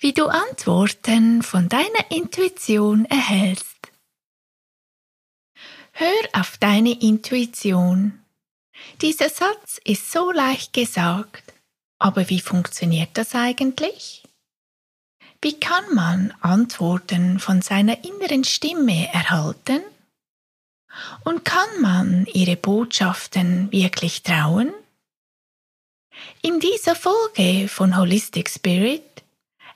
wie du Antworten von deiner Intuition erhältst. Hör auf deine Intuition. Dieser Satz ist so leicht gesagt, aber wie funktioniert das eigentlich? Wie kann man Antworten von seiner inneren Stimme erhalten? Und kann man ihre Botschaften wirklich trauen? In dieser Folge von Holistic Spirit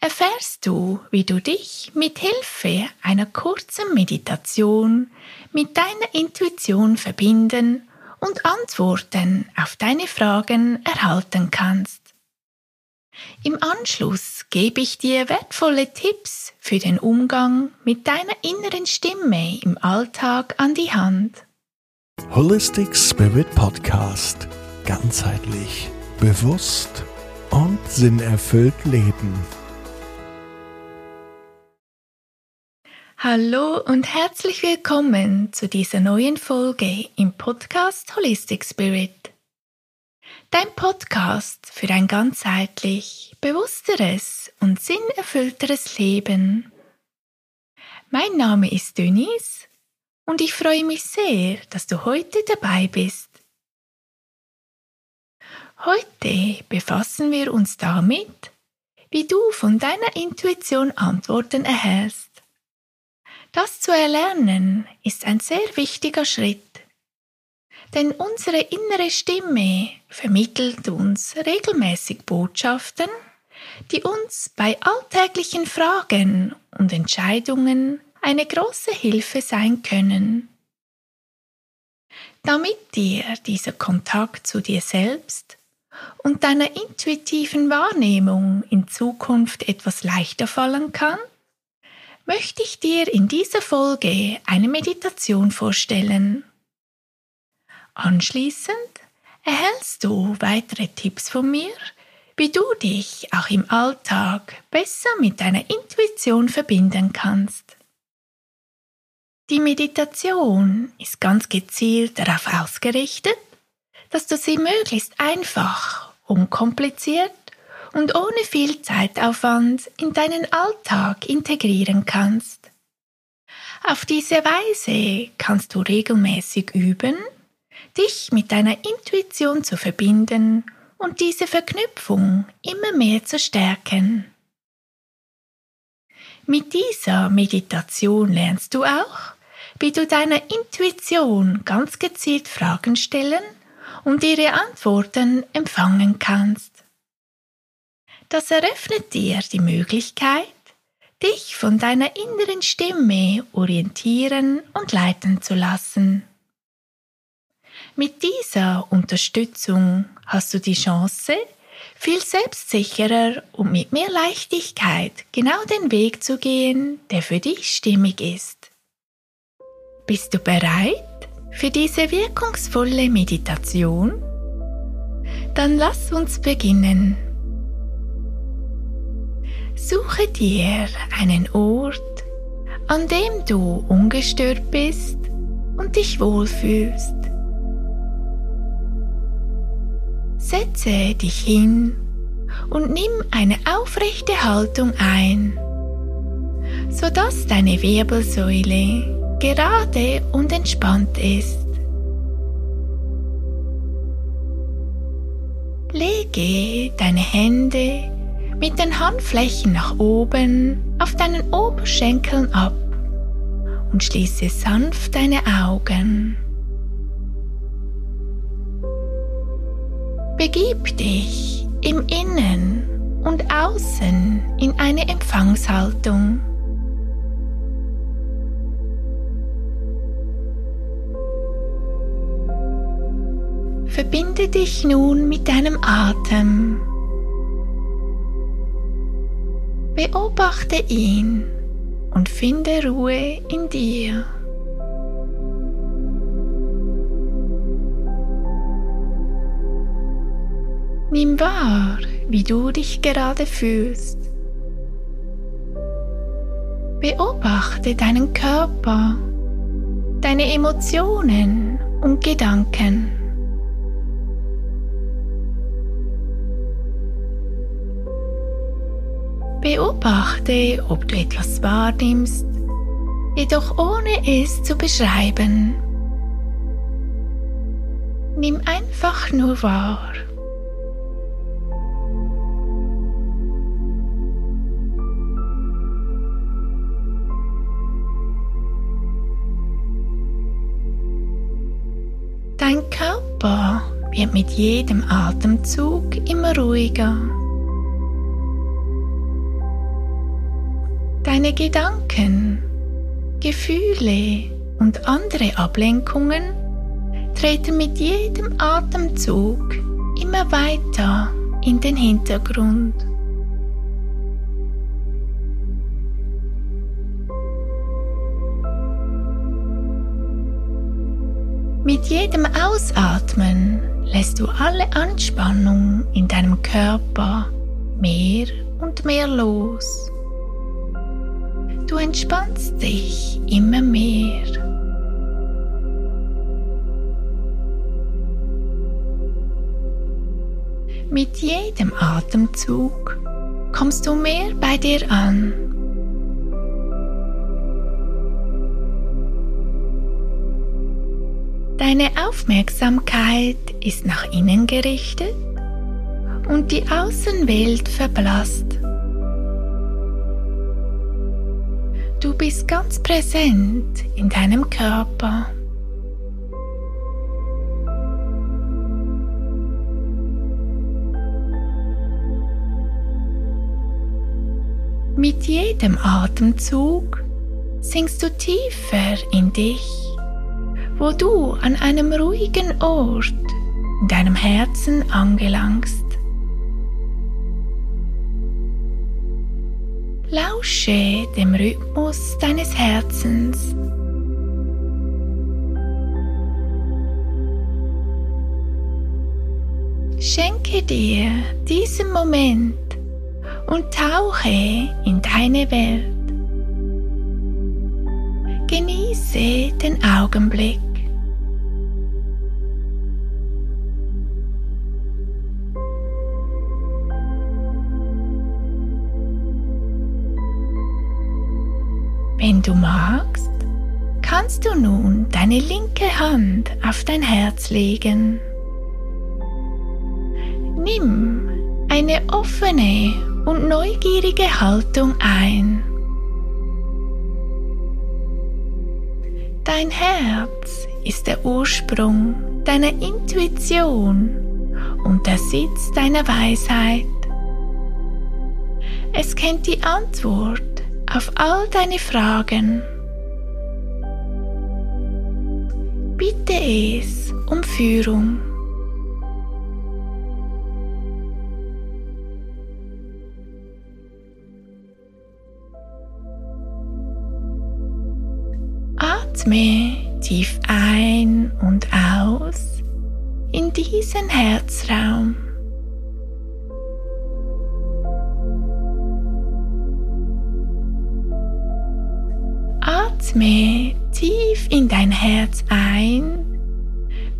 erfährst du, wie du dich mit Hilfe einer kurzen Meditation mit deiner Intuition verbinden und Antworten auf deine Fragen erhalten kannst. Im Anschluss gebe ich dir wertvolle Tipps für den Umgang mit deiner inneren Stimme im Alltag an die Hand. Holistic Spirit Podcast. Ganzheitlich, bewusst und sinnerfüllt leben. Hallo und herzlich willkommen zu dieser neuen Folge im Podcast Holistic Spirit. Dein Podcast für ein ganzheitlich bewussteres und sinnerfüllteres Leben. Mein Name ist Denise und ich freue mich sehr, dass du heute dabei bist. Heute befassen wir uns damit, wie du von deiner Intuition Antworten erhältst. Das zu erlernen ist ein sehr wichtiger Schritt. Denn unsere innere Stimme vermittelt uns regelmäßig Botschaften, die uns bei alltäglichen Fragen und Entscheidungen eine große Hilfe sein können. Damit dir dieser Kontakt zu dir selbst und deiner intuitiven Wahrnehmung in Zukunft etwas leichter fallen kann, möchte ich dir in dieser Folge eine Meditation vorstellen. Anschließend erhältst du weitere Tipps von mir, wie du dich auch im Alltag besser mit deiner Intuition verbinden kannst. Die Meditation ist ganz gezielt darauf ausgerichtet, dass du sie möglichst einfach, unkompliziert und ohne viel Zeitaufwand in deinen Alltag integrieren kannst. Auf diese Weise kannst du regelmäßig üben, dich mit deiner Intuition zu verbinden und diese Verknüpfung immer mehr zu stärken. Mit dieser Meditation lernst du auch, wie du deiner Intuition ganz gezielt Fragen stellen und ihre Antworten empfangen kannst. Das eröffnet dir die Möglichkeit, dich von deiner inneren Stimme orientieren und leiten zu lassen. Mit dieser Unterstützung hast du die Chance, viel selbstsicherer und mit mehr Leichtigkeit genau den Weg zu gehen, der für dich stimmig ist. Bist du bereit für diese wirkungsvolle Meditation? Dann lass uns beginnen. Suche dir einen Ort, an dem du ungestört bist und dich wohlfühlst. Setze dich hin und nimm eine aufrechte Haltung ein, sodass deine Wirbelsäule gerade und entspannt ist. Lege deine Hände mit den Handflächen nach oben auf deinen Oberschenkeln ab und schließe sanft deine Augen. Begib dich im Innen und Außen in eine Empfangshaltung. Verbinde dich nun mit deinem Atem. Beobachte ihn und finde Ruhe in dir. Nimm wahr, wie du dich gerade fühlst. Beobachte deinen Körper, deine Emotionen und Gedanken. Beobachte, ob du etwas wahrnimmst, jedoch ohne es zu beschreiben. Nimm einfach nur wahr. Dein Körper wird mit jedem Atemzug immer ruhiger. Deine Gedanken, Gefühle und andere Ablenkungen treten mit jedem Atemzug immer weiter in den Hintergrund. Mit jedem Ausatmen lässt du alle Anspannung in deinem Körper mehr und mehr los. Du entspannst dich immer mehr. Mit jedem Atemzug kommst du mehr bei dir an. Deine Aufmerksamkeit ist nach innen gerichtet und die Außenwelt verblasst. Du bist ganz präsent in deinem Körper. Mit jedem Atemzug sinkst du tiefer in dich, wo du an einem ruhigen Ort in deinem Herzen angelangst. Lausche dem Rhythmus deines Herzens. Schenke dir diesen Moment und tauche in deine Welt. Genieße den Augenblick. Wenn du magst, kannst du nun deine linke Hand auf dein Herz legen. Nimm eine offene und neugierige Haltung ein. Dein Herz ist der Ursprung deiner Intuition und der Sitz deiner Weisheit. Es kennt die Antwort auf all deine Fragen. Bitte es um Führung. Atme tief ein und aus in diesen Herzraum. Atme tief in dein Herz ein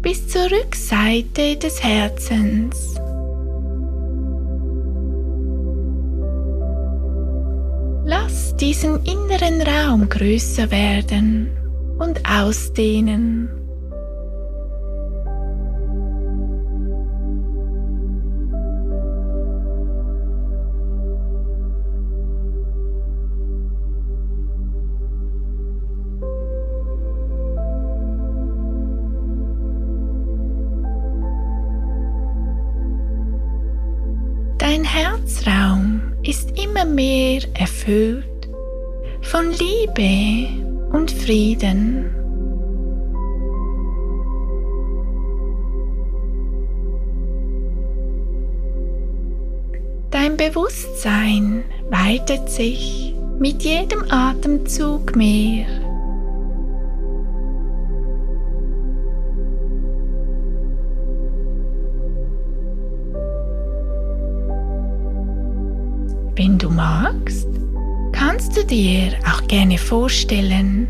bis zur Rückseite des Herzens. Lass diesen inneren Raum größer werden und ausdehnen. Dein Bewusstsein weitet sich mit jedem Atemzug mehr. Wenn du magst, kannst du dir auch gerne vorstellen,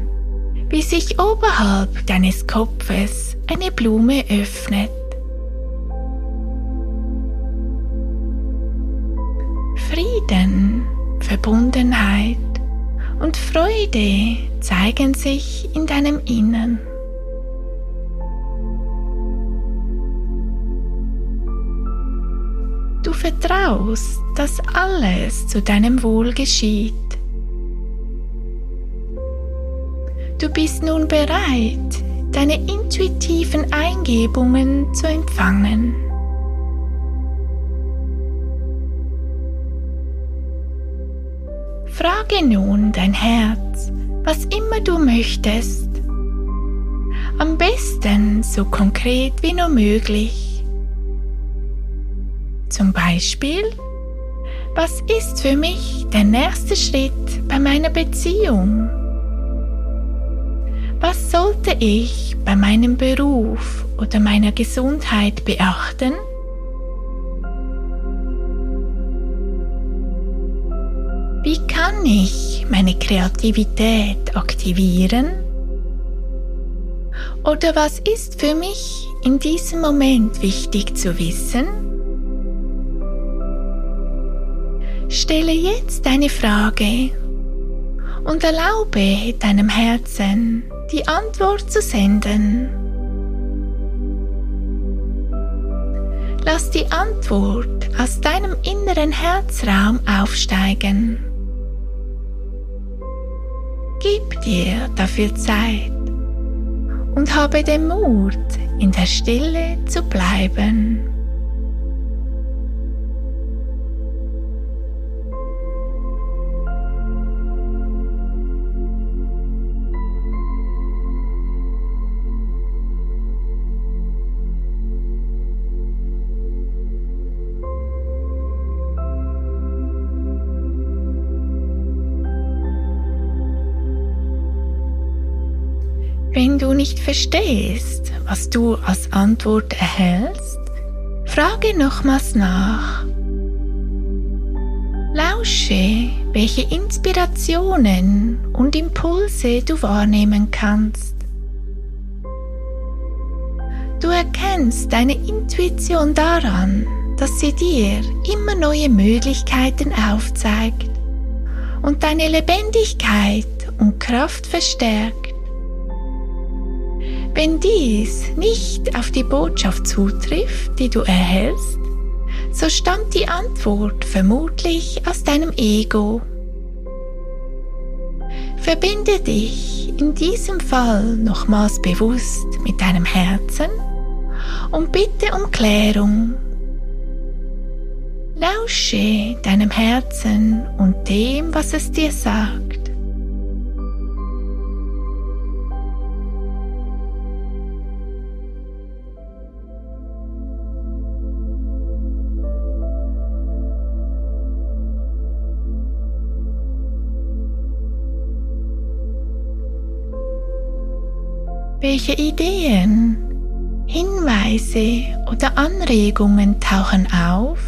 wie sich oberhalb deines Kopfes eine Blume öffnet. Freude zeigen sich in deinem Innern. Du vertraust, dass alles zu deinem Wohl geschieht. Du bist nun bereit, deine intuitiven Eingebungen zu empfangen. Frage nun dein Herz, was immer du möchtest. Am besten so konkret wie nur möglich. Zum Beispiel, was ist für mich der nächste Schritt bei meiner Beziehung? Was sollte ich bei meinem Beruf oder meiner Gesundheit beachten? Kann ich meine Kreativität aktivieren? Oder was ist für mich in diesem Moment wichtig zu wissen? Stelle jetzt deine Frage und erlaube deinem Herzen die Antwort zu senden. Lass die Antwort aus deinem inneren Herzraum aufsteigen. Gib dir dafür Zeit und habe den Mut, in der Stille zu bleiben. Wenn du nicht verstehst, was du als Antwort erhältst, frage nochmals nach. Lausche, welche Inspirationen und Impulse du wahrnehmen kannst. Du erkennst deine Intuition daran, dass sie dir immer neue Möglichkeiten aufzeigt und deine Lebendigkeit und Kraft verstärkt. Wenn dies nicht auf die Botschaft zutrifft, die du erhältst, so stammt die Antwort vermutlich aus deinem Ego. Verbinde dich in diesem Fall nochmals bewusst mit deinem Herzen und bitte um Klärung. Lausche deinem Herzen und dem, was es dir sagt. Welche Ideen, Hinweise oder Anregungen tauchen auf?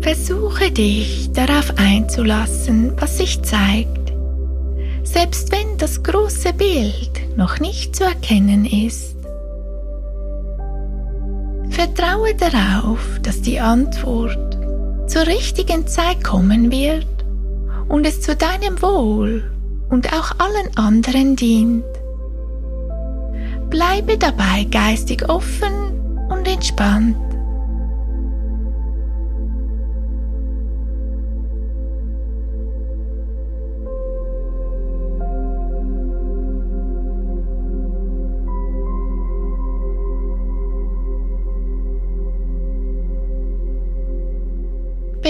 Versuche dich darauf einzulassen, was sich zeigt, selbst wenn das große Bild noch nicht zu erkennen ist. Vertraue darauf, dass die Antwort zur richtigen Zeit kommen wird und es zu deinem Wohl und auch allen anderen dient. Bleibe dabei geistig offen und entspannt.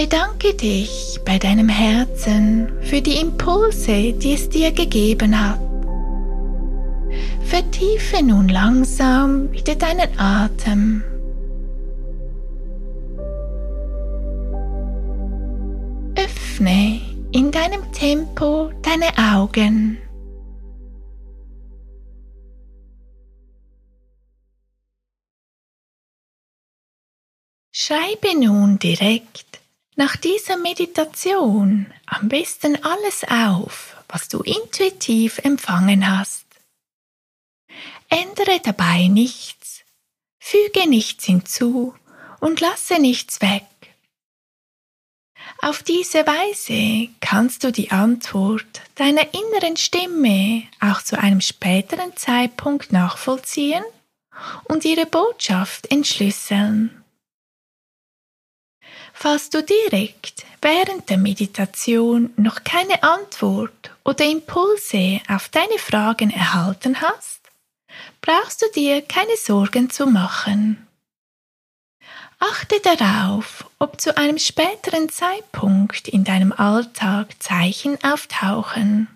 Bedanke dich bei deinem Herzen für die Impulse, die es dir gegeben hat. Vertiefe nun langsam wieder deinen Atem. Öffne in deinem Tempo deine Augen. Schreibe nun direkt nach dieser Meditation am besten alles auf, was du intuitiv empfangen hast. Ändere dabei nichts. füge nichts hinzu und lasse nichts weg. Auf diese Weise kannst du die Antwort deiner inneren Stimme auch zu einem späteren Zeitpunkt nachvollziehen und ihre Botschaft entschlüsseln. Falls du direkt während der Meditation noch keine Antwort oder Impulse auf deine Fragen erhalten hast, brauchst du dir keine Sorgen zu machen. Achte darauf, ob zu einem späteren Zeitpunkt in deinem Alltag Zeichen auftauchen,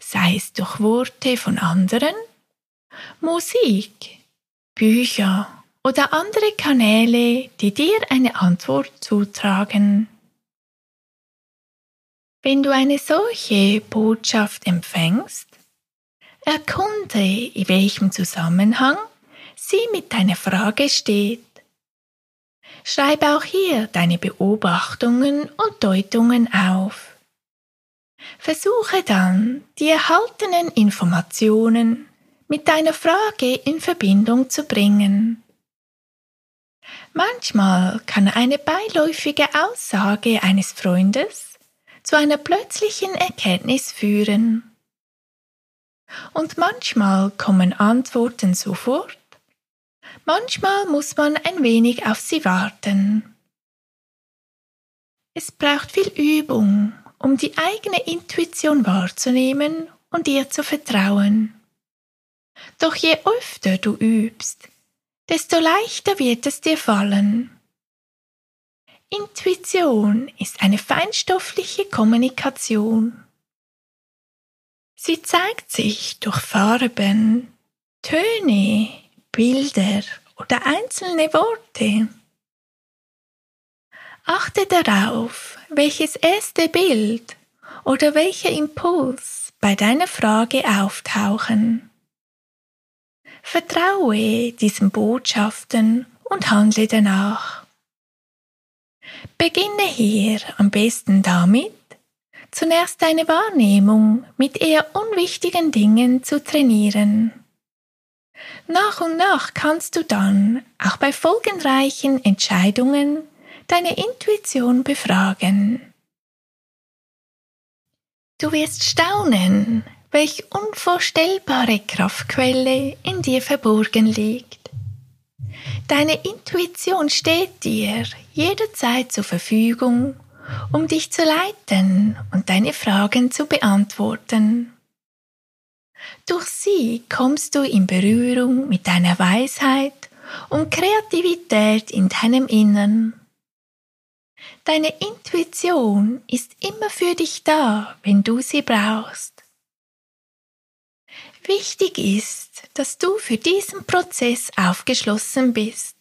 sei es durch Worte von anderen, Musik, Bücher oder andere Kanäle, die dir eine Antwort zutragen. Wenn du eine solche Botschaft empfängst, erkunde, in welchem Zusammenhang sie mit deiner Frage steht. Schreibe auch hier deine Beobachtungen und Deutungen auf. Versuche dann, die erhaltenen Informationen mit deiner Frage in Verbindung zu bringen. Manchmal kann eine beiläufige Aussage eines Freundes zu einer plötzlichen Erkenntnis führen. Und manchmal kommen Antworten sofort, manchmal muss man ein wenig auf sie warten. Es braucht viel Übung, um die eigene Intuition wahrzunehmen und ihr zu vertrauen. Doch je öfter du übst, desto leichter wird es dir fallen. Intuition ist eine feinstoffliche Kommunikation. Sie zeigt sich durch Farben, Töne, Bilder oder einzelne Worte. Achte darauf, welches erste Bild oder welcher Impuls bei deiner Frage auftauchen. Vertraue diesen Botschaften und handle danach. Beginne hier am besten damit, zunächst deine Wahrnehmung mit eher unwichtigen Dingen zu trainieren. Nach und nach kannst du dann auch bei folgenreichen Entscheidungen deine Intuition befragen. Du wirst staunen, welch unvorstellbare Kraftquelle in dir verborgen liegt. Deine Intuition steht dir jederzeit zur Verfügung, um dich zu leiten und deine Fragen zu beantworten. Durch sie kommst du in Berührung mit deiner Weisheit und Kreativität in deinem Innern. Deine Intuition ist immer für dich da, wenn du sie brauchst. Wichtig ist, dass du für diesen Prozess aufgeschlossen bist.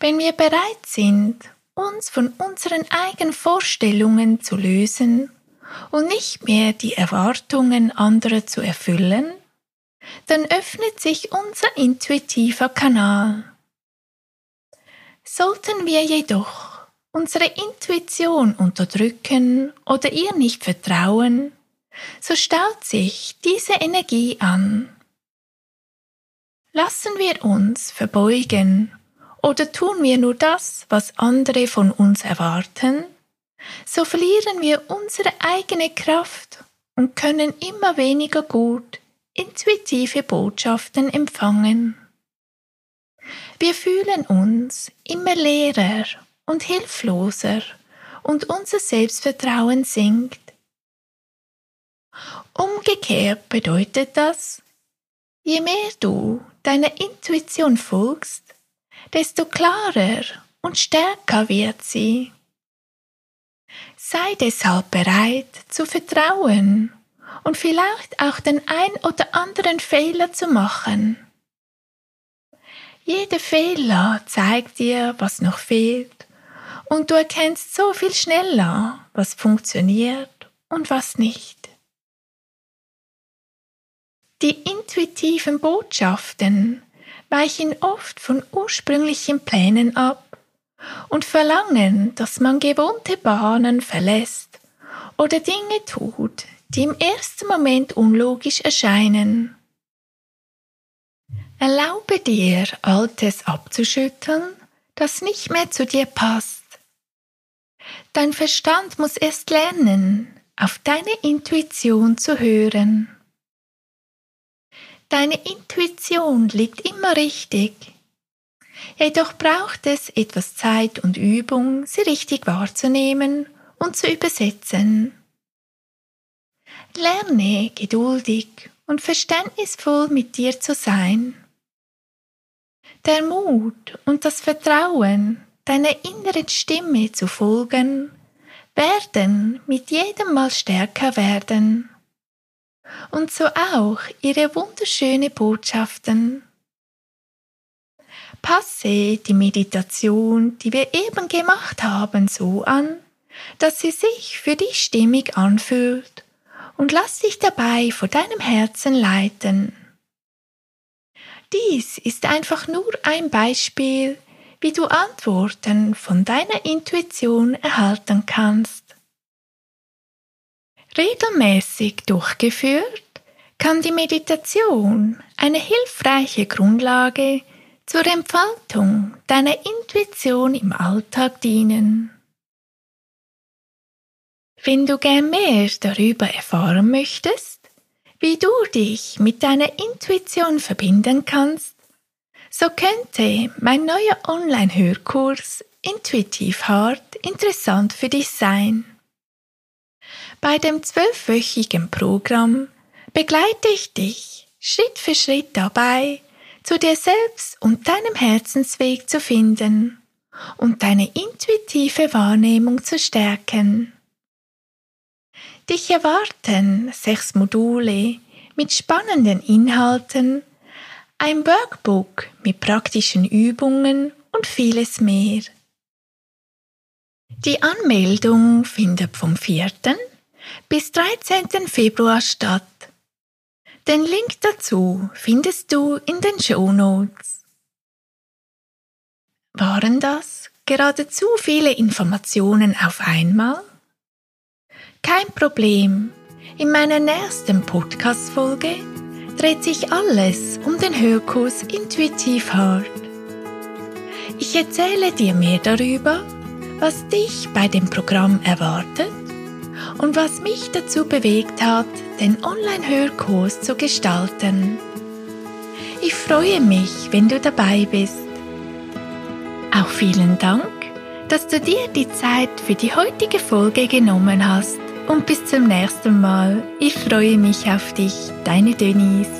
Wenn wir bereit sind, uns von unseren eigenen Vorstellungen zu lösen und nicht mehr die Erwartungen anderer zu erfüllen, dann öffnet sich unser intuitiver Kanal. Sollten wir jedoch unsere Intuition unterdrücken oder ihr nicht vertrauen, so staut sich diese Energie an. Lassen wir uns verbeugen oder tun wir nur das, was andere von uns erwarten, so verlieren wir unsere eigene Kraft und können immer weniger gut intuitive Botschaften empfangen. Wir fühlen uns immer leerer und hilfloser und unser Selbstvertrauen sinkt. Umgekehrt bedeutet das, je mehr du deiner Intuition folgst, desto klarer und stärker wird sie. Sei deshalb bereit zu vertrauen und vielleicht auch den ein oder anderen Fehler zu machen. Jeder Fehler zeigt dir, was noch fehlt, und du erkennst so viel schneller, was funktioniert und was nicht. Die intuitiven Botschaften weichen oft von ursprünglichen Plänen ab und verlangen, dass man gewohnte Bahnen verlässt oder Dinge tut, die im ersten Moment unlogisch erscheinen. Erlaube dir, Altes abzuschütteln, das nicht mehr zu dir passt. Dein Verstand muss erst lernen, auf deine Intuition zu hören. Deine Intuition liegt immer richtig. Jedoch braucht es etwas Zeit und Übung, sie richtig wahrzunehmen und zu übersetzen. Lerne geduldig und verständnisvoll mit dir zu sein. Der Mut und das Vertrauen, deiner inneren Stimme zu folgen, werden mit jedem Mal stärker werden. Und so auch ihre wunderschöne Botschaften. Passe die Meditation, die wir eben gemacht haben, so an, dass sie sich für dich stimmig anfühlt und lass dich dabei vor deinem Herzen leiten. Dies ist einfach nur ein Beispiel, wie du Antworten von deiner Intuition erhalten kannst. Regelmäßig durchgeführt kann die Meditation eine hilfreiche Grundlage zur Entfaltung deiner Intuition im Alltag dienen. Wenn du gern mehr darüber erfahren möchtest, wie du dich mit deiner Intuition verbinden kannst, so könnte mein neuer Online-Hörkurs Intuitiv Hart interessant für dich sein. Bei dem zwölfwöchigen Programm begleite ich dich Schritt für Schritt dabei, zu dir selbst und deinem Herzensweg zu finden und deine intuitive Wahrnehmung zu stärken. Dich erwarten sechs Module mit spannenden Inhalten, ein Workbook mit praktischen Übungen und vieles mehr. Die Anmeldung findet vom 4. bis 13. Februar statt. Den Link dazu findest du in den Show Notes. Waren das geradezu viele Informationen auf einmal? Kein Problem. In meiner nächsten Podcast-Folge dreht sich alles um den Hörkurs Intuitiv Hart. Ich erzähle dir mehr darüber, was dich bei dem Programm erwartet und was mich dazu bewegt hat, den Online-Hörkurs zu gestalten. Ich freue mich, wenn du dabei bist. Auch vielen Dank, dass du dir die Zeit für die heutige Folge genommen hast und bis zum nächsten Mal. Ich freue mich auf dich, deine Denise.